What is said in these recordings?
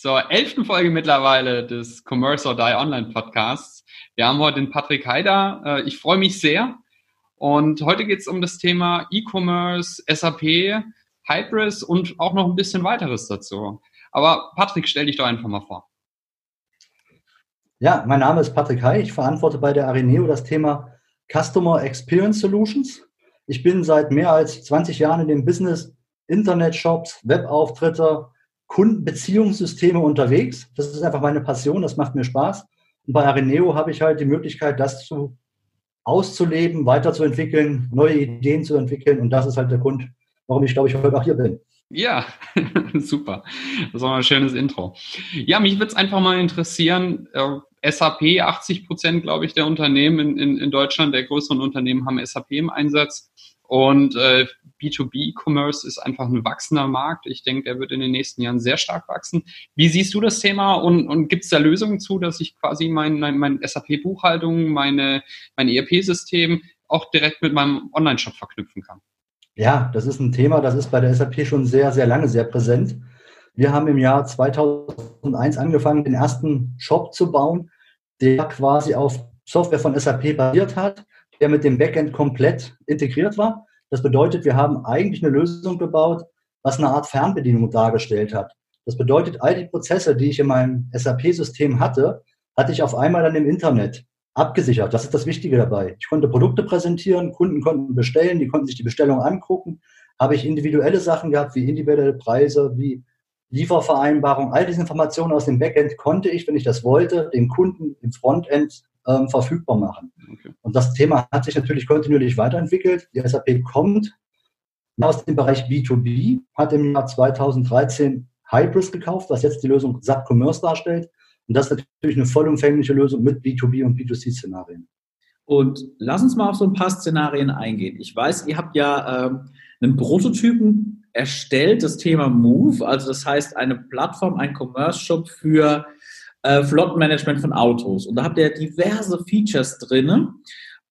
Zur elften Folge mittlerweile des Commerce or Die Online Podcasts. Wir haben heute den Patrick Heider. Äh, ich freue mich sehr. Und heute geht es um das Thema E-Commerce, SAP, Hybris und auch noch ein bisschen weiteres dazu. Aber Patrick, stell dich doch einfach mal vor. Ja, mein Name ist Patrick Hay. Ich verantworte bei der Arineo das Thema Customer Experience Solutions. Ich bin seit mehr als 20 Jahren in dem Business Internet-Shops, Webauftritte, Kundenbeziehungssysteme unterwegs. Das ist einfach meine Passion, das macht mir Spaß. Und bei Arineo habe ich halt die Möglichkeit, das zu auszuleben, weiterzuentwickeln, neue Ideen zu entwickeln. Und das ist halt der Grund, warum ich, glaube ich, heute auch hier bin. Ja, super. Das war ein schönes Intro. Ja, mich würde es einfach mal interessieren, äh, SAP, 80 Prozent, glaube ich, der Unternehmen in, in, in Deutschland, der größeren Unternehmen haben SAP im Einsatz. Und äh, B2B-Commerce ist einfach ein wachsender Markt. Ich denke, der wird in den nächsten Jahren sehr stark wachsen. Wie siehst du das Thema und, und gibt es da Lösungen zu, dass ich quasi mein, mein, mein SAP-Buchhaltung, meine, mein ERP-System auch direkt mit meinem Online-Shop verknüpfen kann? Ja, das ist ein Thema, das ist bei der SAP schon sehr, sehr lange sehr präsent. Wir haben im Jahr 2001 angefangen, den ersten Shop zu bauen, der quasi auf Software von SAP basiert hat, der mit dem Backend komplett integriert war. Das bedeutet, wir haben eigentlich eine Lösung gebaut, was eine Art Fernbedienung dargestellt hat. Das bedeutet, all die Prozesse, die ich in meinem SAP-System hatte, hatte ich auf einmal dann im Internet abgesichert. Das ist das Wichtige dabei. Ich konnte Produkte präsentieren, Kunden konnten bestellen, die konnten sich die Bestellung angucken. Habe ich individuelle Sachen gehabt, wie individuelle Preise, wie Liefervereinbarung. All diese Informationen aus dem Backend konnte ich, wenn ich das wollte, dem Kunden im Frontend ähm, verfügbar machen. Okay. Und das Thema hat sich natürlich kontinuierlich weiterentwickelt. Die SAP kommt aus dem Bereich B2B, hat im Jahr 2013 Hybris gekauft, was jetzt die Lösung SAP Commerce darstellt. Und das ist natürlich eine vollumfängliche Lösung mit B2B und B2C-Szenarien. Und lass uns mal auf so ein paar Szenarien eingehen. Ich weiß, ihr habt ja ähm, einen Prototypen erstellt, das Thema Move, also das heißt eine Plattform, ein Commerce-Shop für äh, Flottenmanagement von Autos. Und da habt ihr diverse Features drin.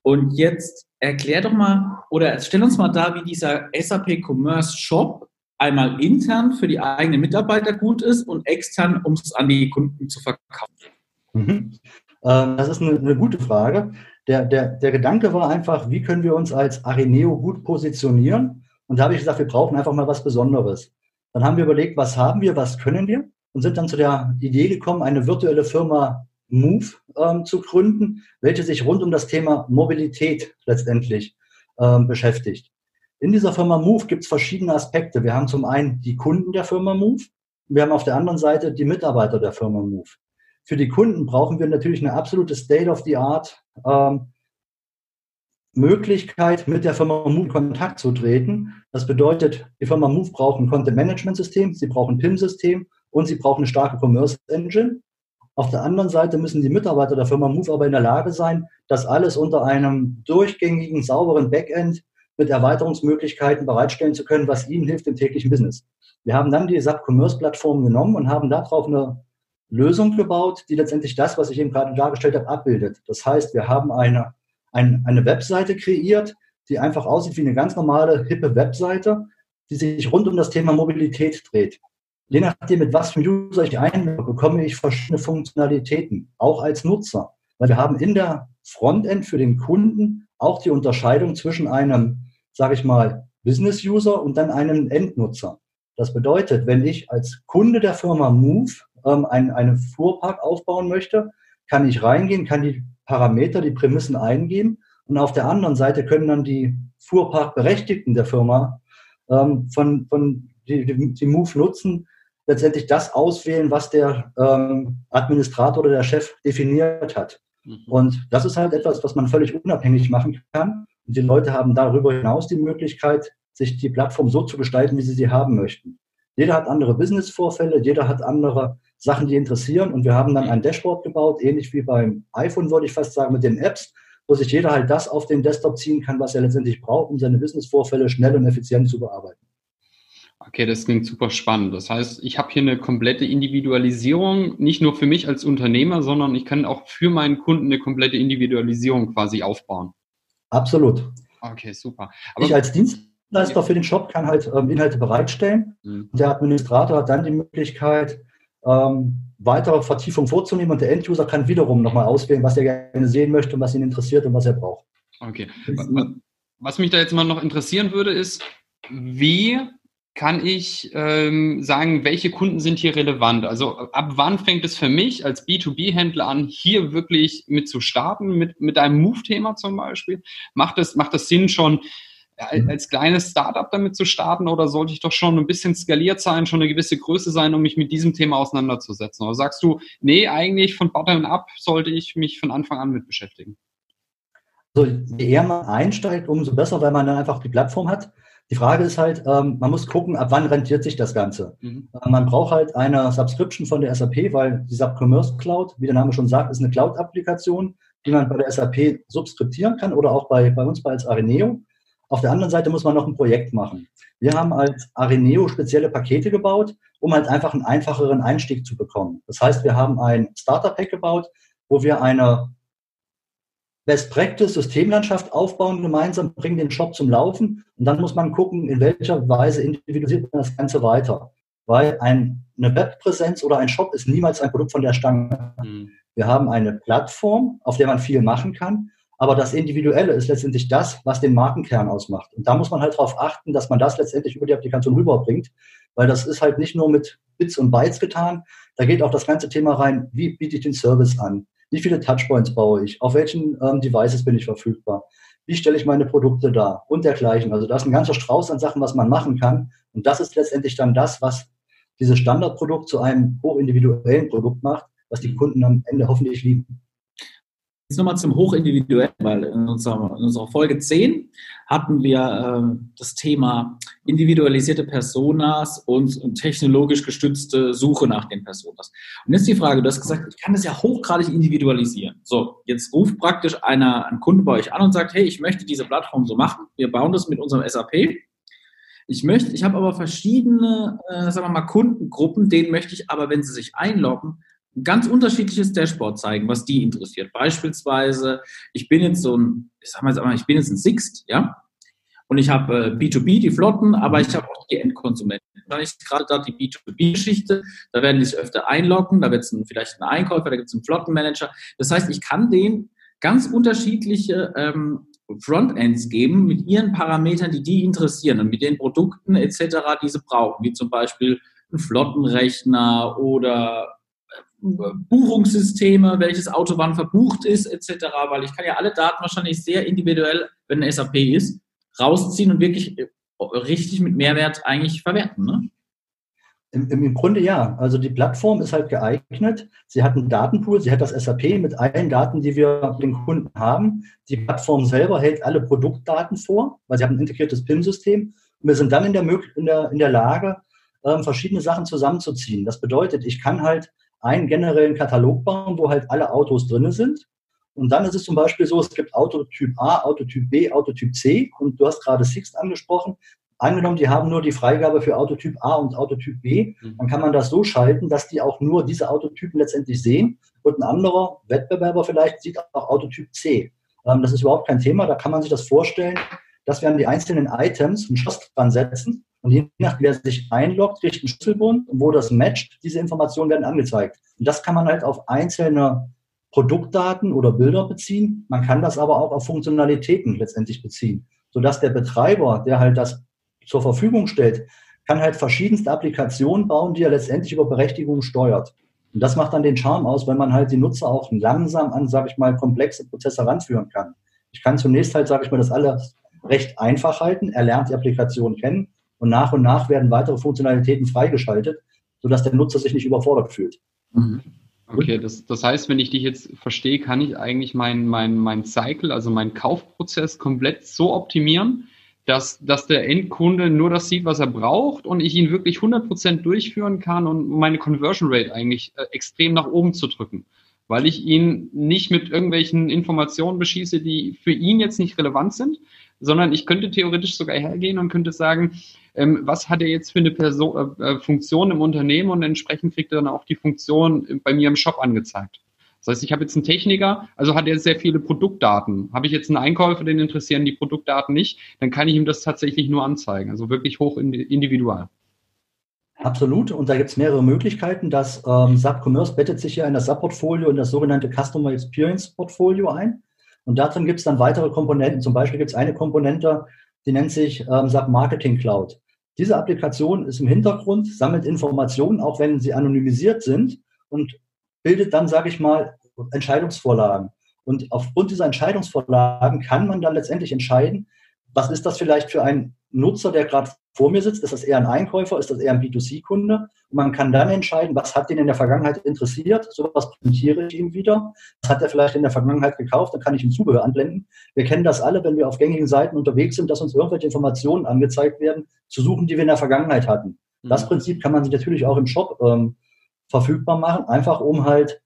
Und jetzt erklär doch mal oder stell uns mal da, wie dieser SAP Commerce Shop einmal intern für die eigenen Mitarbeiter gut ist und extern, um es an die Kunden zu verkaufen. Mhm. Ähm, das ist eine, eine, gute Frage. Der, der, der Gedanke war einfach, wie können wir uns als Arineo gut positionieren? Und da habe ich gesagt, wir brauchen einfach mal was Besonderes. Dann haben wir überlegt, was haben wir, was können wir? Und sind dann zu der Idee gekommen, eine virtuelle Firma Move ähm, zu gründen, welche sich rund um das Thema Mobilität letztendlich ähm, beschäftigt. In dieser Firma Move gibt es verschiedene Aspekte. Wir haben zum einen die Kunden der Firma Move, wir haben auf der anderen Seite die Mitarbeiter der Firma Move. Für die Kunden brauchen wir natürlich eine absolute State-of-the-Art ähm, Möglichkeit, mit der Firma Move in Kontakt zu treten. Das bedeutet, die Firma Move braucht ein Content-Management-System, sie braucht ein PIM-System und sie brauchen eine starke Commerce Engine. Auf der anderen Seite müssen die Mitarbeiter der Firma Move aber in der Lage sein, das alles unter einem durchgängigen, sauberen Backend mit Erweiterungsmöglichkeiten bereitstellen zu können, was ihnen hilft im täglichen Business. Wir haben dann die SAP Commerce Plattform genommen und haben darauf eine Lösung gebaut, die letztendlich das, was ich eben gerade dargestellt habe, abbildet. Das heißt, wir haben eine, eine, eine Webseite kreiert, die einfach aussieht wie eine ganz normale, hippe Webseite, die sich rund um das Thema Mobilität dreht je nachdem, mit was für User ich einlogge, bekomme ich verschiedene Funktionalitäten, auch als Nutzer. Weil wir haben in der Frontend für den Kunden auch die Unterscheidung zwischen einem, sage ich mal, Business-User und dann einem Endnutzer. Das bedeutet, wenn ich als Kunde der Firma Move ähm, einen, einen Fuhrpark aufbauen möchte, kann ich reingehen, kann die Parameter, die Prämissen eingeben und auf der anderen Seite können dann die Fuhrparkberechtigten der Firma ähm, von, von die, die, die Move nutzen, letztendlich das auswählen, was der ähm, Administrator oder der Chef definiert hat. Mhm. Und das ist halt etwas, was man völlig unabhängig machen kann. Und die Leute haben darüber hinaus die Möglichkeit, sich die Plattform so zu gestalten, wie sie sie haben möchten. Jeder hat andere Business-Vorfälle, jeder hat andere Sachen, die interessieren. Und wir haben dann ein Dashboard gebaut, ähnlich wie beim iPhone, würde ich fast sagen, mit den Apps, wo sich jeder halt das auf den Desktop ziehen kann, was er letztendlich braucht, um seine Businessvorfälle schnell und effizient zu bearbeiten. Okay, das klingt super spannend. Das heißt, ich habe hier eine komplette Individualisierung, nicht nur für mich als Unternehmer, sondern ich kann auch für meinen Kunden eine komplette Individualisierung quasi aufbauen. Absolut. Okay, super. Aber ich als Dienstleister für den Shop kann halt ähm, Inhalte bereitstellen. Mhm. Der Administrator hat dann die Möglichkeit, ähm, weitere Vertiefung vorzunehmen und der Enduser kann wiederum nochmal auswählen, was er gerne sehen möchte und was ihn interessiert und was er braucht. Okay. Was mich da jetzt mal noch interessieren würde, ist, wie kann ich ähm, sagen, welche Kunden sind hier relevant? Also ab wann fängt es für mich als B2B-Händler an, hier wirklich mit zu starten, mit, mit einem Move-Thema zum Beispiel? Macht es, macht das Sinn schon, Mhm. als kleines Startup damit zu starten oder sollte ich doch schon ein bisschen skaliert sein, schon eine gewisse Größe sein, um mich mit diesem Thema auseinanderzusetzen? Oder sagst du, nee, eigentlich von Bottom up sollte ich mich von Anfang an mit beschäftigen? Also je eher man einsteigt, umso besser, weil man dann einfach die Plattform hat. Die Frage ist halt, ähm, man muss gucken, ab wann rentiert sich das Ganze. Mhm. Äh, man braucht halt eine Subscription von der SAP, weil die SAP Commerce Cloud, wie der Name schon sagt, ist eine Cloud-Applikation, die man bei der SAP subskriptieren kann oder auch bei, bei uns bei als Areneo. Auf der anderen Seite muss man noch ein Projekt machen. Wir haben als Areneo spezielle Pakete gebaut, um halt einfach einen einfacheren Einstieg zu bekommen. Das heißt, wir haben ein Starter-Pack gebaut, wo wir eine Best Practice Systemlandschaft aufbauen, gemeinsam bringen den Shop zum Laufen und dann muss man gucken, in welcher Weise individualisiert man das Ganze weiter. Weil ein, eine Webpräsenz oder ein Shop ist niemals ein Produkt von der Stange. Mhm. Wir haben eine Plattform, auf der man viel machen kann, aber das Individuelle ist letztendlich das, was den Markenkern ausmacht. Und da muss man halt darauf achten, dass man das letztendlich über die Applikation rüberbringt, weil das ist halt nicht nur mit Bits und Bytes getan. Da geht auch das ganze Thema rein, wie biete ich den Service an? Wie viele Touchpoints baue ich? Auf welchen ähm, Devices bin ich verfügbar? Wie stelle ich meine Produkte dar? Und dergleichen. Also da ist ein ganzer Strauß an Sachen, was man machen kann. Und das ist letztendlich dann das, was dieses Standardprodukt zu einem hochindividuellen Produkt macht, was die Kunden am Ende hoffentlich lieben. Jetzt nochmal zum Hochindividuellen, weil in unserer, in unserer Folge 10 hatten wir äh, das Thema individualisierte Personas und, und, technologisch gestützte Suche nach den Personas. Und jetzt die Frage, du hast gesagt, ich kann das ja hochgradig individualisieren. So, jetzt ruft praktisch einer, ein Kunde bei euch an und sagt, hey, ich möchte diese Plattform so machen. Wir bauen das mit unserem SAP. Ich möchte, ich habe aber verschiedene, äh, sagen wir mal, Kundengruppen, denen möchte ich aber, wenn sie sich einloggen, ein ganz unterschiedliches Dashboard zeigen, was die interessiert. Beispielsweise, ich bin jetzt so ein, ich sag mal jetzt einmal, ich bin jetzt ein Sixt, ja, und ich habe äh, B2B, die Flotten, aber ich habe auch die Endkonsumenten. Dann ist gerade da die B2B-Geschichte, da werden die sich öfter einloggen, da wird es vielleicht einen Einkäufer, da gibt es einen Flottenmanager. Das heißt, ich kann denen ganz unterschiedliche ähm, Frontends geben mit ihren Parametern, die die interessieren und mit den Produkten etc., die sie brauchen, wie zum Beispiel ein Flottenrechner oder Buchungssysteme, welches Auto wann verbucht ist, etc., weil ich kann ja alle Daten wahrscheinlich sehr individuell, wenn ein SAP ist, rausziehen und wirklich äh, richtig mit Mehrwert eigentlich verwerten. Ne? Im, Im, Grunde ja. Also die Plattform ist halt geeignet. Sie hat einen Datenpool, sie hat das SAP mit allen Daten, die wir den Kunden haben. Die Plattform selber hält alle Produktdaten vor, weil sie hat ein integriertes PIM-System. Und wir sind dann in der, in der, in der Lage, ähm, verschiedene Sachen zusammenzuziehen. Das bedeutet, ich kann halt einen generellen Katalog bauen, wo halt alle Autos drin sind. Und dann ist es zum Beispiel so, es gibt Autotyp A, Autotyp B, Autotyp C. Und du hast gerade Sixt angesprochen. Angenommen, die haben nur die Freigabe für Autotyp A und Autotyp B, mhm. dann kann man das so schalten, dass die auch nur diese Autotypen letztendlich sehen. Und ein anderer Wettbewerber vielleicht sieht auch Autotyp C. Ähm, das ist überhaupt kein Thema. Da kann man sich das vorstellen, dass wir an die einzelnen Items ein Schloss dran setzen und je nachdem, wer sich einloggt, kriegt einen Schlüsselbund, wo das matcht, diese Informationen werden angezeigt. Und das kann man halt auf einzelne Produktdaten oder Bilder beziehen. Man kann das aber auch auf Funktionalitäten letztendlich beziehen, sodass der Betreiber, der halt das zur Verfügung stellt, kann halt verschiedenste Applikationen bauen, die er letztendlich über Berechtigung steuert. Und das macht dann den Charme aus, wenn man halt die Nutzer auch langsam an, sage ich mal, komplexe Prozesse ranführen kann. Ich kann zunächst halt, sage ich mal, das alles recht einfach halten. Er lernt die Applikation kennen und nach und nach werden weitere Funktionalitäten freigeschaltet, sodass der Nutzer sich nicht überfordert fühlt. Mhm. Okay, das, das heißt, wenn ich dich jetzt verstehe, kann ich eigentlich meinen mein, mein Cycle, also meinen Kaufprozess komplett so optimieren, dass, dass der Endkunde nur das sieht, was er braucht und ich ihn wirklich 100% durchführen kann und meine Conversion Rate eigentlich äh, extrem nach oben zu drücken, weil ich ihn nicht mit irgendwelchen Informationen beschieße, die für ihn jetzt nicht relevant sind, sondern ich könnte theoretisch sogar hergehen und könnte sagen, ähm, was hat er jetzt für eine Person, äh, äh Funktion im Unternehmen und entsprechend kriegt er dann auch die Funktion bei mir im Shop angezeigt. Das heißt, ich habe jetzt einen Techniker, also hat er sehr viele Produktdaten. Habe ich jetzt einen Einkäufer, den interessieren die Produktdaten nicht, dann kann ich ihm das tatsächlich nur anzeigen. Also wirklich hoch individual. Absolut. Und da gibt es mehrere Möglichkeiten. Das ähm, SAP Commerce bettet sich ja in das SAP-Portfolio, in das sogenannte Customer Experience Portfolio ein. Und darin gibt es dann weitere Komponenten. Zum Beispiel gibt es eine Komponente, die nennt sich ähm, SAP Marketing Cloud. Diese Applikation ist im Hintergrund, sammelt Informationen, auch wenn sie anonymisiert sind und bildet dann, sage ich mal, Entscheidungsvorlagen. Und aufgrund dieser Entscheidungsvorlagen kann man dann letztendlich entscheiden, was ist das vielleicht für ein Nutzer, der gerade vor mir sitzt? Ist das eher ein Einkäufer? Ist das eher ein B2C-Kunde? Und man kann dann entscheiden, was hat den in der Vergangenheit interessiert? So was präsentiere ich ihm wieder. Was hat er vielleicht in der Vergangenheit gekauft? Dann kann ich ihm Zubehör anblenden. Wir kennen das alle, wenn wir auf gängigen Seiten unterwegs sind, dass uns irgendwelche Informationen angezeigt werden, zu suchen, die wir in der Vergangenheit hatten. Das mhm. Prinzip kann man sich natürlich auch im Shop ähm, verfügbar machen, einfach um halt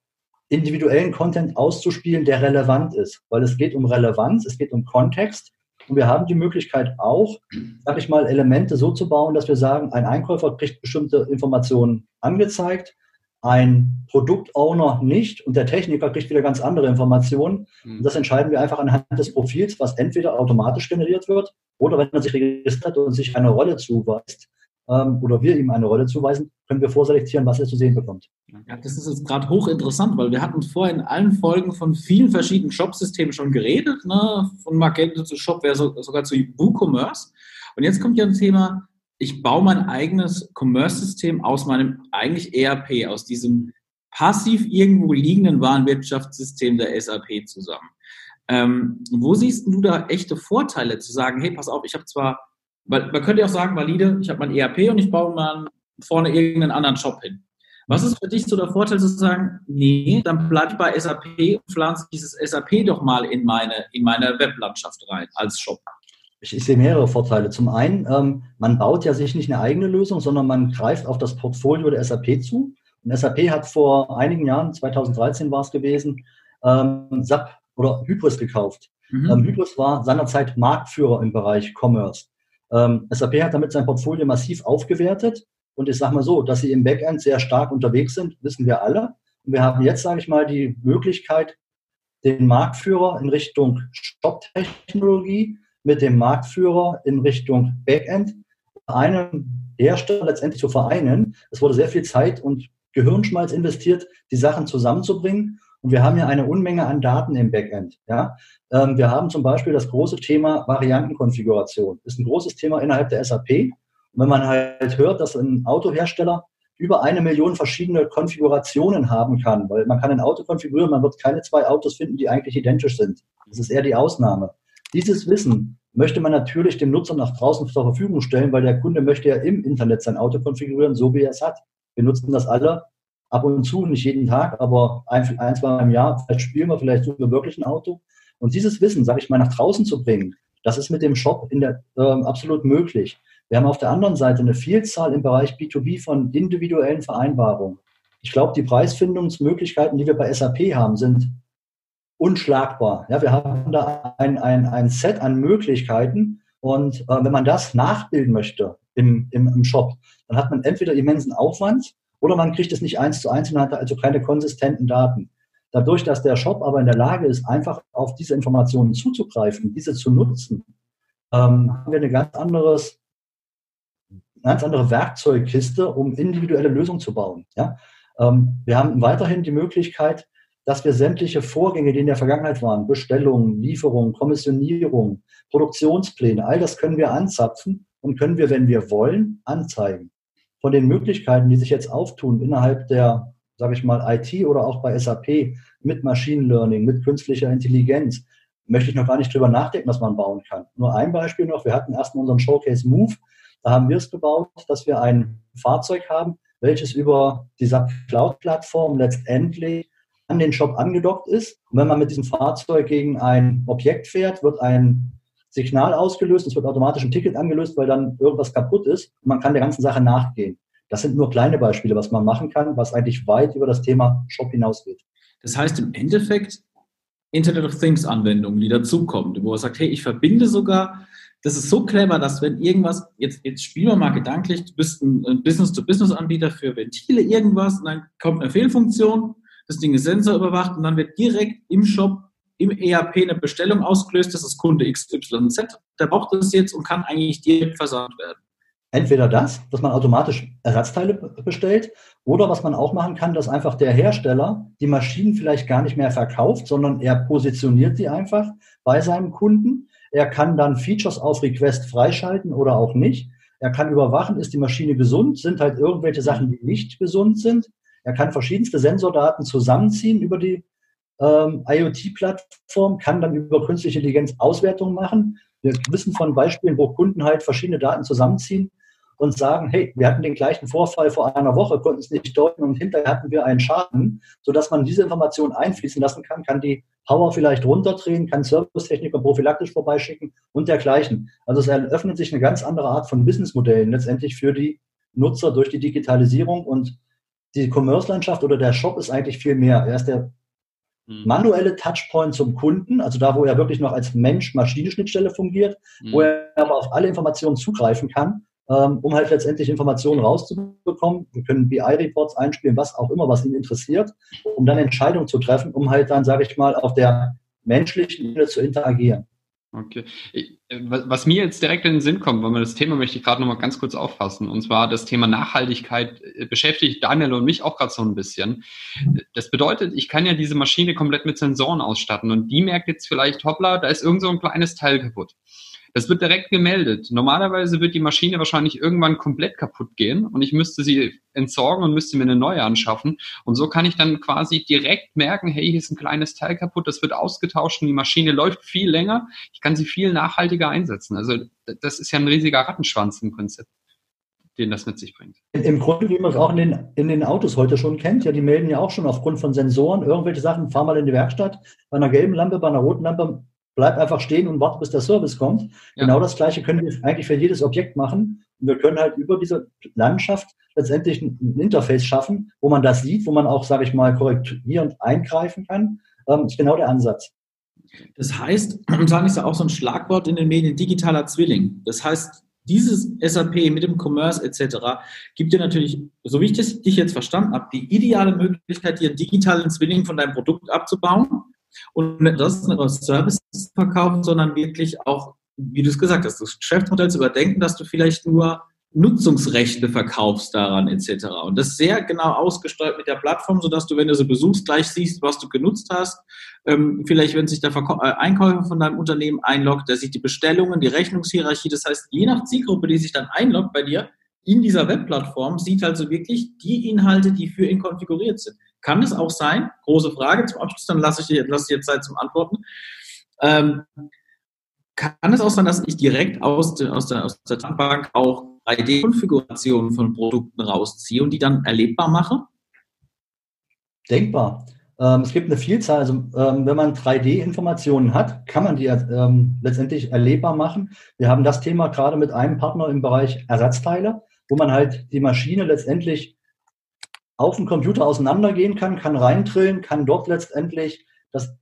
individuellen Content auszuspielen, der relevant ist. Weil es geht um Relevanz, es geht um Kontext. Und wir haben die Möglichkeit auch, sag ich mal, Elemente so zu bauen, dass wir sagen, ein Einkäufer kriegt bestimmte Informationen angezeigt, ein Produktowner nicht und der Techniker kriegt wieder ganz andere Informationen. Und das entscheiden wir einfach anhand des Profils, was entweder automatisch generiert wird oder wenn er sich registriert und sich eine Rolle zuweist, ähm, oder wir ihm eine Rolle zuweisen, können wir vorselektieren, was er zu sehen bekommt. Ja, das ist jetzt gerade hochinteressant, weil wir hatten vorher in allen Folgen von vielen verschiedenen Shop-Systemen schon geredet, ne? von Magento zu Shopware, sogar zu WooCommerce. Und jetzt kommt ja ein Thema, ich baue mein eigenes Commerce-System aus meinem eigentlich ERP, aus diesem passiv irgendwo liegenden Warenwirtschaftssystem der SAP zusammen. Ähm, wo siehst du da echte Vorteile zu sagen, hey, pass auf, ich habe zwar weil man könnte ja auch sagen, valide, ich habe mein ERP und ich baue mal vorne irgendeinen anderen Shop hin. Was ist für dich so der Vorteil zu sagen, nee, dann bleib ich bei SAP und pflanze dieses SAP doch mal in meine, in meine Weblandschaft rein als Shop? Ich, ich sehe mehrere Vorteile. Zum einen, ähm, man baut ja sich nicht eine eigene Lösung, sondern man greift auf das Portfolio der SAP zu. Und SAP hat vor einigen Jahren, 2013 war es gewesen, ähm, SAP oder Hybris gekauft. Mhm. Ähm, Hybris war seinerzeit Marktführer im Bereich Commerce. Ähm, SAP hat damit sein Portfolio massiv aufgewertet. Und ich sage mal so, dass sie im Backend sehr stark unterwegs sind, wissen wir alle. Und wir haben jetzt, sage ich mal, die Möglichkeit, den Marktführer in Richtung Shop-Technologie mit dem Marktführer in Richtung Backend einen Hersteller letztendlich zu vereinen. Es wurde sehr viel Zeit und Gehirnschmalz investiert, die Sachen zusammenzubringen. Und wir haben ja eine Unmenge an Daten im Backend. Ja? Ähm, wir haben zum Beispiel das große Thema Variantenkonfiguration. Das ist ein großes Thema innerhalb der SAP. Und wenn man halt hört, dass ein Autohersteller über eine Million verschiedene Konfigurationen haben kann, weil man kann ein Auto konfigurieren, man wird keine zwei Autos finden, die eigentlich identisch sind. Das ist eher die Ausnahme. Dieses Wissen möchte man natürlich dem Nutzer nach draußen zur Verfügung stellen, weil der Kunde möchte ja im Internet sein Auto konfigurieren, so wie er es hat. Wir nutzen das alle ab und zu, nicht jeden Tag, aber ein, ein zwei im Jahr, vielleicht spielen wir, vielleicht suchen wir wirklich ein Auto. Und dieses Wissen, sage ich mal, nach draußen zu bringen, das ist mit dem Shop in der, äh, absolut möglich. Wir haben auf der anderen Seite eine Vielzahl im Bereich B2B von individuellen Vereinbarungen. Ich glaube, die Preisfindungsmöglichkeiten, die wir bei SAP haben, sind unschlagbar. Ja, wir haben da ein, ein, ein Set an Möglichkeiten und äh, wenn man das nachbilden möchte im, im, im Shop, dann hat man entweder immensen Aufwand oder man kriegt es nicht eins zu eins und hat also keine konsistenten Daten. Dadurch, dass der Shop aber in der Lage ist, einfach auf diese Informationen zuzugreifen, diese zu nutzen, ähm, haben wir eine ganz anderes, ganz andere Werkzeugkiste, um individuelle Lösungen zu bauen. Ja? Ähm, wir haben weiterhin die Möglichkeit, dass wir sämtliche Vorgänge, die in der Vergangenheit waren, Bestellungen, Lieferungen, Kommissionierung, Produktionspläne, all das können wir anzapfen und können wir, wenn wir wollen, anzeigen von den Möglichkeiten, die sich jetzt auftun innerhalb der, sage ich mal, IT oder auch bei SAP mit Machine Learning, mit künstlicher Intelligenz, möchte ich noch gar nicht drüber nachdenken, was man bauen kann. Nur ein Beispiel noch, wir hatten erst unseren Showcase Move, da haben wir es gebaut, dass wir ein Fahrzeug haben, welches über die SAP Cloud-Plattform letztendlich an den Shop angedockt ist. Und wenn man mit diesem Fahrzeug gegen ein Objekt fährt, wird ein Signal ausgelöst, es wird automatisch ein Ticket angelöst, weil dann irgendwas kaputt ist und man kann der ganzen Sache nachgehen. Das sind nur kleine Beispiele, was man machen kann, was eigentlich weit über das Thema Shop hinausgeht. Das heißt im Endeffekt Internet of Things Anwendungen, die dazukommen, wo er sagt, hey, ich verbinde sogar, das ist so clever, dass wenn irgendwas, jetzt, jetzt spielen wir mal gedanklich, du bist ein Business-to-Business-Anbieter für Ventile, irgendwas, und dann kommt eine Fehlfunktion, das Ding ist sensorüberwacht und dann wird direkt im Shop im ERP eine Bestellung ausgelöst, das ist Kunde XYZ, der braucht das jetzt und kann eigentlich direkt versandt werden. Entweder das, dass man automatisch Ersatzteile bestellt, oder was man auch machen kann, dass einfach der Hersteller die Maschinen vielleicht gar nicht mehr verkauft, sondern er positioniert sie einfach bei seinem Kunden. Er kann dann Features auf Request freischalten oder auch nicht. Er kann überwachen, ist die Maschine gesund, sind halt irgendwelche Sachen, die nicht gesund sind. Er kann verschiedenste Sensordaten zusammenziehen über die ähm, IoT-Plattform, kann dann über künstliche Intelligenz Auswertungen machen. Wir wissen von Beispielen, wo Kunden halt verschiedene Daten zusammenziehen und sagen, hey, wir hatten den gleichen Vorfall vor einer Woche, konnten es nicht deuten und hinterher hatten wir einen Schaden, sodass man diese Information einfließen lassen kann, kann die Power vielleicht runterdrehen, kann Servicetechniker prophylaktisch vorbeischicken und dergleichen. Also es eröffnet sich eine ganz andere Art von Businessmodellen letztendlich für die Nutzer durch die Digitalisierung und die Commerce-Landschaft oder der Shop ist eigentlich viel mehr. Er ist der hm. manuelle Touchpoint zum Kunden, also da, wo er wirklich noch als Mensch-Maschine-Schnittstelle fungiert, mhm. wo er aber auf alle Informationen zugreifen kann, ähm, um halt letztendlich Informationen rauszubekommen. Wir können BI-Reports einspielen, was auch immer, was ihn interessiert, um dann Entscheidungen zu treffen, um halt dann, sage ich mal, auf der menschlichen Ebene zu interagieren. Okay. Äh, was mir jetzt direkt in den Sinn kommt, weil man das Thema möchte ich gerade nochmal ganz kurz auffassen, und zwar das Thema Nachhaltigkeit äh, beschäftigt Daniel und mich auch gerade so ein bisschen. Das bedeutet, ich kann ja diese Maschine komplett mit Sensoren ausstatten und die merkt jetzt vielleicht, hoppla, da ist irgend so ein kleines Teil kaputt. Das wird direkt gemeldet. Normalerweise wird die Maschine wahrscheinlich irgendwann komplett kaputt gehen und ich müsste sie entsorgen und müsste mir eine neue anschaffen. Und so kann ich dann quasi direkt merken, hey, hier ist ein kleines Teil kaputt, das wird ausgetauscht und die Maschine läuft viel länger. Ich kann sie viel nachhaltiger einsetzen. Also das ist ja ein riesiger Rattenschwanz im Prinzip den das mit sich bringt. Im Grunde, wie man es auch in den, in den Autos heute schon kennt, ja, die melden ja auch schon aufgrund von Sensoren irgendwelche Sachen, fahr mal in die Werkstatt, bei einer gelben Lampe, bei einer roten Lampe bleib einfach stehen und warte, bis der Service kommt. Ja. Genau das Gleiche können wir eigentlich für jedes Objekt machen. Und wir können halt über diese Landschaft letztendlich ein Interface schaffen, wo man das sieht, wo man auch, sage ich mal, korrekturierend eingreifen kann. Ähm, ist genau der Ansatz. Das heißt, sagen ist ja auch so ein Schlagwort in den Medien, digitaler Zwilling. Das heißt, dieses SAP mit dem Commerce etc. gibt dir natürlich, so wie ich das, dich jetzt verstanden habe, die ideale Möglichkeit, dir einen digitalen Zwilling von deinem Produkt abzubauen und das nicht nur Service verkaufen, sondern wirklich auch, wie du es gesagt hast, das Geschäftsmodell zu überdenken, dass du vielleicht nur Nutzungsrechte verkaufst daran etc. Und das sehr genau ausgesteuert mit der Plattform, sodass du, wenn du sie besuchst, gleich siehst, was du genutzt hast. Ähm, vielleicht, wenn sich der Verkäu äh, Einkäufer von deinem Unternehmen einloggt, der sieht die Bestellungen, die Rechnungshierarchie. Das heißt, je nach Zielgruppe, die sich dann einloggt bei dir, in dieser Webplattform sieht also wirklich die Inhalte, die für ihn konfiguriert sind. Kann es auch sein, große Frage zum Abschluss, dann lasse ich, dir, lasse ich jetzt Zeit zum Antworten. Ähm, kann es auch sein, dass ich direkt aus, de, aus der, aus der Datenbank auch 3D-Konfigurationen von Produkten rausziehe und die dann erlebbar mache? Denkbar. Ähm, es gibt eine Vielzahl, also ähm, wenn man 3D-Informationen hat, kann man die ähm, letztendlich erlebbar machen. Wir haben das Thema gerade mit einem Partner im Bereich Ersatzteile wo man halt die Maschine letztendlich auf dem Computer auseinandergehen kann, kann reintrillen, kann dort letztendlich das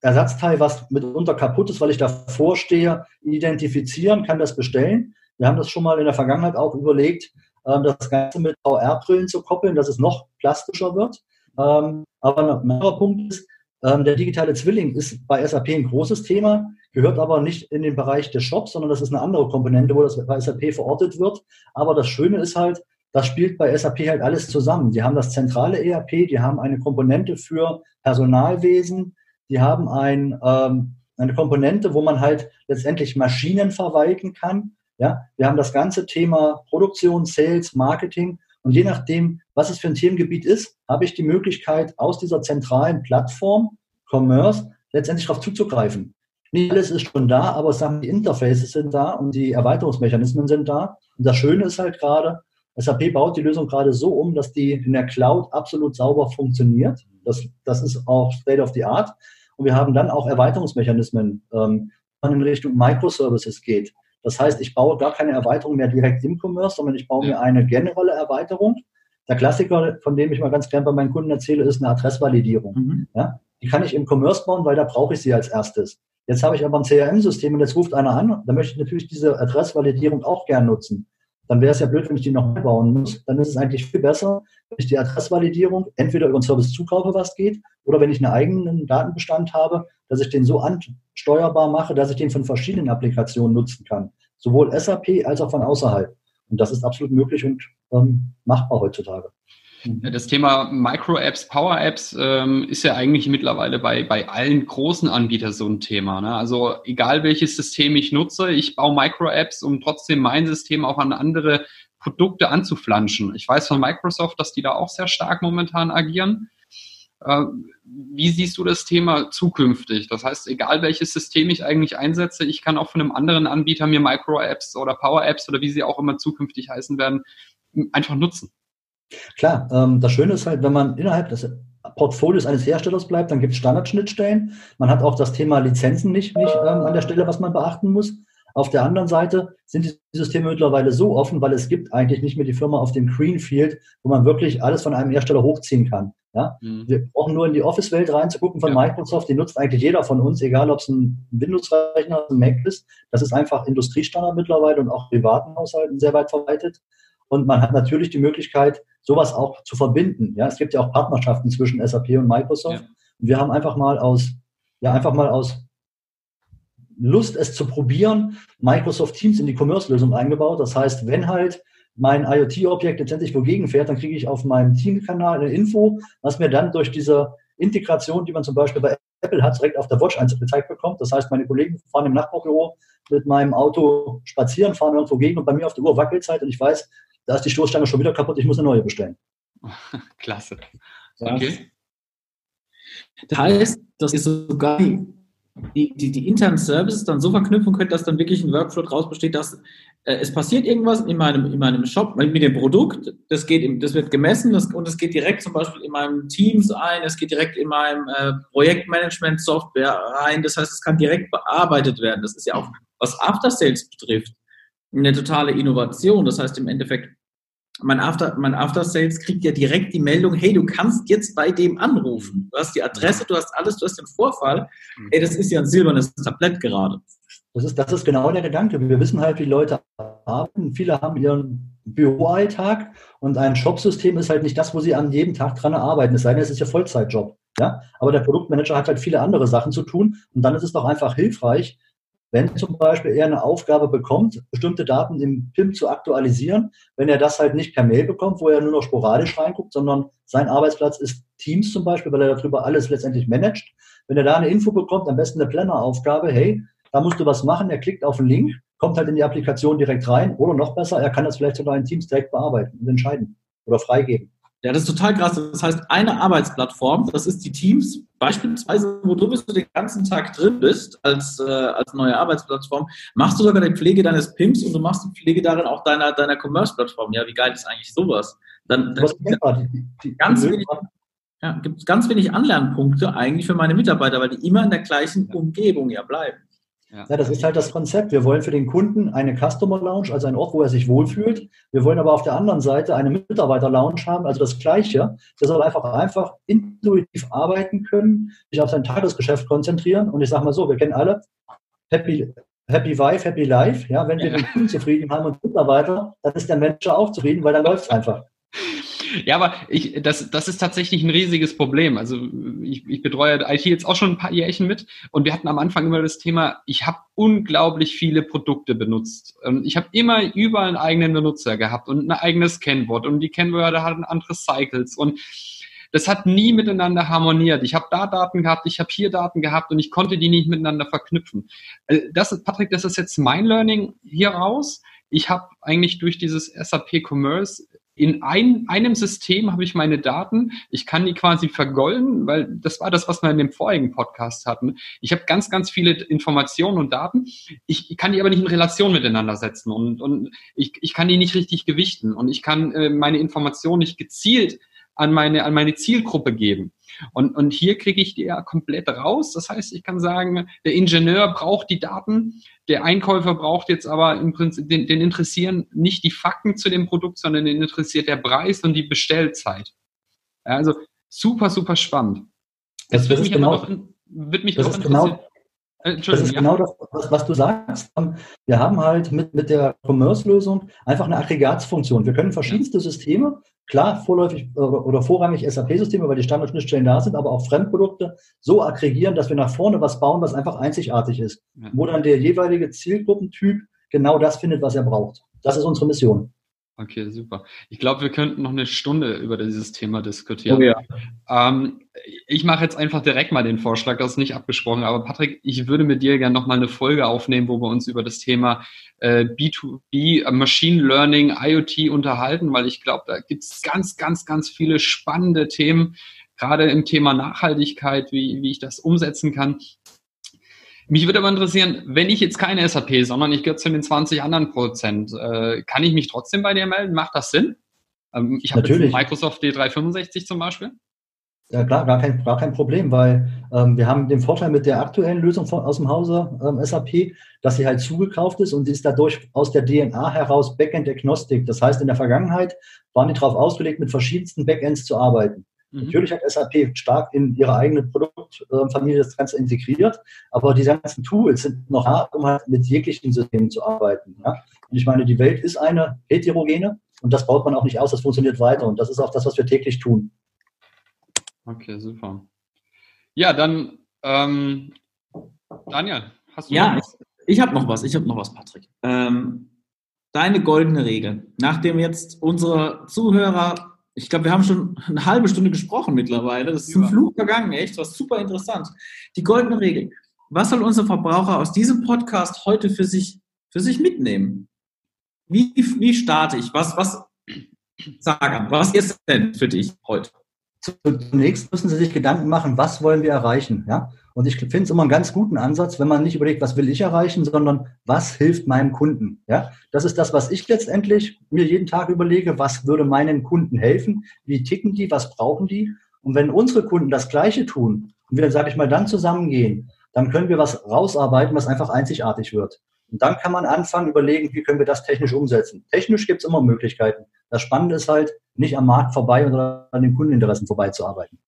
Ersatzteil, was mitunter kaputt ist, weil ich davor stehe, identifizieren, kann das bestellen. Wir haben das schon mal in der Vergangenheit auch überlegt, ähm, das Ganze mit VR-Brillen zu koppeln, dass es noch plastischer wird. Ähm, aber ein anderer Punkt ist, ähm, der digitale Zwilling ist bei SAP ein großes Thema gehört aber nicht in den Bereich des Shops, sondern das ist eine andere Komponente, wo das bei SAP verortet wird. Aber das Schöne ist halt, das spielt bei SAP halt alles zusammen. Die haben das zentrale ERP, die haben eine Komponente für Personalwesen, die haben ein, ähm, eine Komponente, wo man halt letztendlich Maschinen verwalten kann. Ja, wir haben das ganze Thema Produktion, Sales, Marketing und je nachdem, was es für ein Themengebiet ist, habe ich die Möglichkeit, aus dieser zentralen Plattform Commerce letztendlich darauf zuzugreifen. Nicht alles ist schon da, aber die Interfaces sind da und die Erweiterungsmechanismen sind da. Und das Schöne ist halt gerade, SAP baut die Lösung gerade so um, dass die in der Cloud absolut sauber funktioniert. Das, das ist auch State of the Art. Und wir haben dann auch Erweiterungsmechanismen. Ähm, man in Richtung Microservices geht. Das heißt, ich baue gar keine Erweiterung mehr direkt im Commerce, sondern ich baue mir eine generelle Erweiterung. Der Klassiker, von dem ich mal ganz gern bei meinen Kunden erzähle, ist eine Adressvalidierung. Mhm. Ja? Die kann ich im Commerce bauen, weil da brauche ich sie als erstes. Jetzt habe ich aber ein CRM-System und jetzt ruft einer an, da möchte ich natürlich diese Adressvalidierung auch gern nutzen. Dann wäre es ja blöd, wenn ich die noch bauen muss. Dann ist es eigentlich viel besser, wenn ich die Adressvalidierung entweder über einen Service zukaufe, was geht, oder wenn ich einen eigenen Datenbestand habe, dass ich den so ansteuerbar mache, dass ich den von verschiedenen Applikationen nutzen kann. Sowohl SAP als auch von außerhalb. Und das ist absolut möglich und ähm, machbar heutzutage. Das Thema Micro-Apps, Power-Apps ähm, ist ja eigentlich mittlerweile bei, bei allen großen Anbietern so ein Thema. Ne? Also egal welches System ich nutze, ich baue Micro-Apps, um trotzdem mein System auch an andere Produkte anzuflanschen. Ich weiß von Microsoft, dass die da auch sehr stark momentan agieren. Äh, wie siehst du das Thema zukünftig? Das heißt, egal welches System ich eigentlich einsetze, ich kann auch von einem anderen Anbieter mir Micro-Apps oder Power-Apps oder wie sie auch immer zukünftig heißen werden, einfach nutzen. Klar, ähm, das Schöne ist halt, wenn man innerhalb des Portfolios eines Herstellers bleibt, dann gibt es Standardschnittstellen. Man hat auch das Thema Lizenzen nicht, nicht ähm, an der Stelle, was man beachten muss. Auf der anderen Seite sind die Systeme mittlerweile so offen, weil es gibt eigentlich nicht mehr die Firma auf dem Greenfield, wo man wirklich alles von einem Hersteller hochziehen kann. Ja? Mhm. Wir brauchen nur in die Office-Welt reinzugucken von ja. Microsoft. Die nutzt eigentlich jeder von uns, egal ob es ein Windows-Rechner, ein Mac ist. Das ist einfach Industriestandard mittlerweile und auch privaten Haushalten sehr weit verbreitet. Und man hat natürlich die Möglichkeit, sowas auch zu verbinden. Ja, es gibt ja auch Partnerschaften zwischen SAP und Microsoft. Ja. Und wir haben einfach mal aus, ja, einfach mal aus Lust, es zu probieren, Microsoft Teams in die Commerce-Lösung eingebaut. Das heißt, wenn halt mein IoT-Objekt letztendlich wogegen fährt, dann kriege ich auf meinem Team-Kanal eine Info, was mir dann durch diese Integration, die man zum Beispiel bei Apple hat, direkt auf der Watch gezeigt bekommt. Das heißt, meine Kollegen fahren im Nachbarbüro mit meinem Auto spazieren, fahren irgendwo gegen und bei mir auf der Uhr wackelt es halt und ich weiß, da ist die Stoßstange schon wieder kaputt, ich muss eine neue bestellen. Klasse. Okay. Das heißt, dass ihr sogar die, die, die, internen Services dann so verknüpfen könnt, dass dann wirklich ein Workflow daraus besteht, dass äh, es passiert irgendwas in meinem, in meinem Shop mit dem Produkt, das, geht, das wird gemessen das, und es geht direkt zum Beispiel in meinem Teams ein, es geht direkt in meinem äh, Projektmanagement-Software rein, das heißt, es kann direkt bearbeitet werden. Das ist ja auch, was After Sales betrifft, eine totale Innovation. Das heißt im Endeffekt, mein After, mein After Sales kriegt ja direkt die Meldung, hey, du kannst jetzt bei dem anrufen. Du hast die Adresse, du hast alles, du hast den Vorfall. Ey, das ist ja ein silbernes Tablett gerade. Das ist, das ist genau der Gedanke. Wir wissen halt, wie Leute arbeiten. Viele haben ihren Büroalltag und ein Shopsystem ist halt nicht das, wo sie an jedem Tag dran arbeiten. Es sei denn, es ist ja Vollzeitjob. Ja? Aber der Produktmanager hat halt viele andere Sachen zu tun und dann ist es doch einfach hilfreich, wenn zum Beispiel er eine Aufgabe bekommt, bestimmte Daten im PIM zu aktualisieren, wenn er das halt nicht per Mail bekommt, wo er nur noch sporadisch reinguckt, sondern sein Arbeitsplatz ist Teams zum Beispiel, weil er darüber alles letztendlich managt. Wenn er da eine Info bekommt, am besten eine Planner-Aufgabe, hey, da musst du was machen, er klickt auf den Link, kommt halt in die Applikation direkt rein oder noch besser, er kann das vielleicht sogar in Teams direkt bearbeiten und entscheiden oder freigeben. Ja, das ist total krass. Das heißt, eine Arbeitsplattform, das ist die Teams, beispielsweise, wo du bist du den ganzen Tag drin bist, als, äh, als neue Arbeitsplattform, machst du sogar die Pflege deines PIMs und du machst die Pflege darin auch deiner, deiner Commerce-Plattform. Ja, wie geil ist eigentlich sowas? Dann, dann die, ganz wenig, ja, gibt es ganz wenig Anlernpunkte eigentlich für meine Mitarbeiter, weil die immer in der gleichen Umgebung ja bleiben. Ja. ja. das ist halt das Konzept. Wir wollen für den Kunden eine Customer Lounge, also einen Ort, wo er sich wohlfühlt. Wir wollen aber auf der anderen Seite eine Mitarbeiter Lounge haben, also das Gleiche. Der soll einfach einfach intuitiv arbeiten können, sich auf sein Tagesgeschäft konzentrieren. Und ich sage mal so, wir kennen alle Happy, Happy Wife, Happy Life. Ja, wenn wir ja. den Kunden zufrieden haben und Mitarbeiter, dann ist der Mensch auch zufrieden, weil dann läuft es einfach. Ja, aber ich, das, das ist tatsächlich ein riesiges Problem. Also ich, ich betreue IT jetzt auch schon ein paar Jährchen mit und wir hatten am Anfang immer das Thema, ich habe unglaublich viele Produkte benutzt. Und ich habe immer überall einen eigenen Benutzer gehabt und ein eigenes Kennwort und die Kennwörter hatten andere Cycles und das hat nie miteinander harmoniert. Ich habe da Daten gehabt, ich habe hier Daten gehabt und ich konnte die nicht miteinander verknüpfen. Äh, das, Patrick, das ist jetzt mein Learning hier raus. Ich habe eigentlich durch dieses SAP Commerce in ein, einem System habe ich meine Daten, ich kann die quasi vergolden, weil das war das, was wir in dem vorigen Podcast hatten. Ich habe ganz, ganz viele Informationen und Daten, ich, ich kann die aber nicht in Relation miteinander setzen und, und ich, ich kann die nicht richtig gewichten und ich kann äh, meine Informationen nicht gezielt an meine, an meine Zielgruppe geben. Und, und hier kriege ich die ja komplett raus. Das heißt, ich kann sagen, der Ingenieur braucht die Daten, der Einkäufer braucht jetzt aber im Prinzip, den, den interessieren nicht die Fakten zu dem Produkt, sondern den interessiert der Preis und die Bestellzeit. Ja, also super, super spannend. Das, das, ist genau, noch, wird mich das ist genau, äh, das ist ja. genau das, was, was, du sagst. Wir haben halt mit, mit der Commerce-Lösung einfach eine Aggregatsfunktion. Wir können verschiedenste Systeme, klar vorläufig oder, oder vorrangig SAP-Systeme, weil die Standardschnittstellen da sind, aber auch Fremdprodukte so aggregieren, dass wir nach vorne was bauen, was einfach einzigartig ist. Ja. Wo dann der jeweilige Zielgruppentyp genau das findet, was er braucht. Das ist unsere Mission. Okay, super. Ich glaube, wir könnten noch eine Stunde über dieses Thema diskutieren. Oh ja. ähm, ich mache jetzt einfach direkt mal den Vorschlag, das ist nicht abgesprochen, aber Patrick, ich würde mit dir gerne noch mal eine Folge aufnehmen, wo wir uns über das Thema äh, B2B, äh, Machine Learning, IoT unterhalten, weil ich glaube, da gibt es ganz, ganz, ganz viele spannende Themen, gerade im Thema Nachhaltigkeit, wie, wie ich das umsetzen kann. Mich würde aber interessieren, wenn ich jetzt keine SAP, sondern ich gehöre zu den 20 anderen Prozent, äh, kann ich mich trotzdem bei dir melden? Macht das Sinn? Ähm, ich habe Microsoft D365 zum Beispiel. Ja klar, gar kein, gar kein Problem, weil ähm, wir haben den Vorteil mit der aktuellen Lösung von, aus dem Hause ähm, SAP, dass sie halt zugekauft ist und ist dadurch aus der DNA heraus Backend-Agnostik. Das heißt, in der Vergangenheit waren die darauf ausgelegt, mit verschiedensten Backends zu arbeiten. Mhm. Natürlich hat SAP stark in ihre eigene Produktfamilie das Ganze integriert, aber die ganzen Tools sind noch da, um halt mit jeglichen Systemen zu arbeiten. Ja? Und ich meine, die Welt ist eine heterogene und das baut man auch nicht aus, das funktioniert weiter und das ist auch das, was wir täglich tun. Okay, super. Ja, dann ähm, Daniel, hast du ja, noch was? Ich, ich habe noch was, ich habe noch was, Patrick. Ähm, deine goldene Regel. Nachdem jetzt unsere Zuhörer ich glaube, wir haben schon eine halbe Stunde gesprochen mittlerweile. Das ist ein Flug vergangen, echt, was super interessant. Die goldene Regel. Was soll unser Verbraucher aus diesem Podcast heute für sich, für sich mitnehmen? Wie, wie starte ich? Was, was, sag was ist denn für dich heute? Zunächst müssen Sie sich Gedanken machen, was wollen wir erreichen? Ja? Und ich finde es immer einen ganz guten Ansatz, wenn man nicht überlegt, was will ich erreichen, sondern was hilft meinem Kunden? Ja? Das ist das, was ich letztendlich mir jeden Tag überlege, was würde meinen Kunden helfen? Wie ticken die? Was brauchen die? Und wenn unsere Kunden das Gleiche tun und wir, sage ich mal, dann zusammengehen, dann können wir was rausarbeiten, was einfach einzigartig wird. Und dann kann man anfangen, überlegen, wie können wir das technisch umsetzen. Technisch gibt es immer Möglichkeiten. Das Spannende ist halt, nicht am Markt vorbei oder an den Kundeninteressen vorbeizuarbeiten.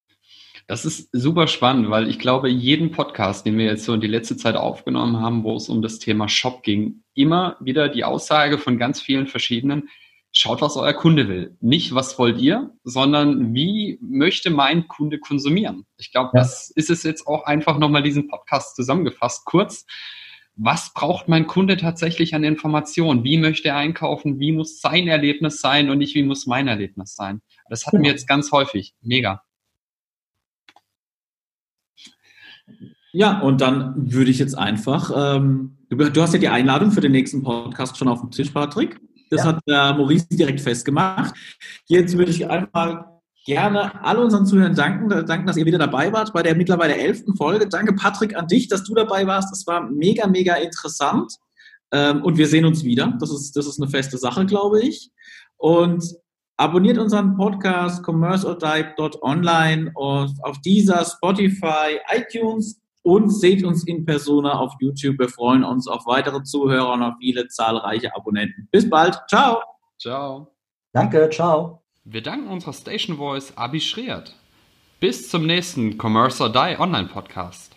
Das ist super spannend, weil ich glaube, jeden Podcast, den wir jetzt so in die letzte Zeit aufgenommen haben, wo es um das Thema Shop ging, immer wieder die Aussage von ganz vielen verschiedenen, schaut, was euer Kunde will. Nicht, was wollt ihr, sondern wie möchte mein Kunde konsumieren? Ich glaube, ja. das ist es jetzt auch einfach nochmal diesen Podcast zusammengefasst, kurz was braucht mein Kunde tatsächlich an Informationen? Wie möchte er einkaufen? Wie muss sein Erlebnis sein und nicht wie muss mein Erlebnis sein? Das hatten wir jetzt ganz häufig. Mega. Ja, und dann würde ich jetzt einfach, ähm, du, du, hast ja die Einladung für den nächsten Podcast schon auf dem Tisch, Patrick. Das ja. hat äh, Maurice direkt festgemacht. Jetzt würde ich einfach gerne all unseren Zuhörern danken, danken, dass ihr wieder dabei wart bei der mittlerweile elften Folge. Danke, Patrick, an dich, dass du dabei warst. Das war mega, mega interessant. Ähm, und wir sehen uns wieder. Das ist, das ist eine feste Sache, glaube ich. Und abonniert unseren Podcast commerceordive.online auf dieser Spotify, iTunes und seht uns in Persona auf YouTube. Wir freuen uns auf weitere Zuhörer und auf viele zahlreiche Abonnenten. Bis bald. Ciao. Ciao. Danke. Ciao. Wir danken unserer Station Voice Abi Schreert. Bis zum nächsten Commerce or Die Online Podcast.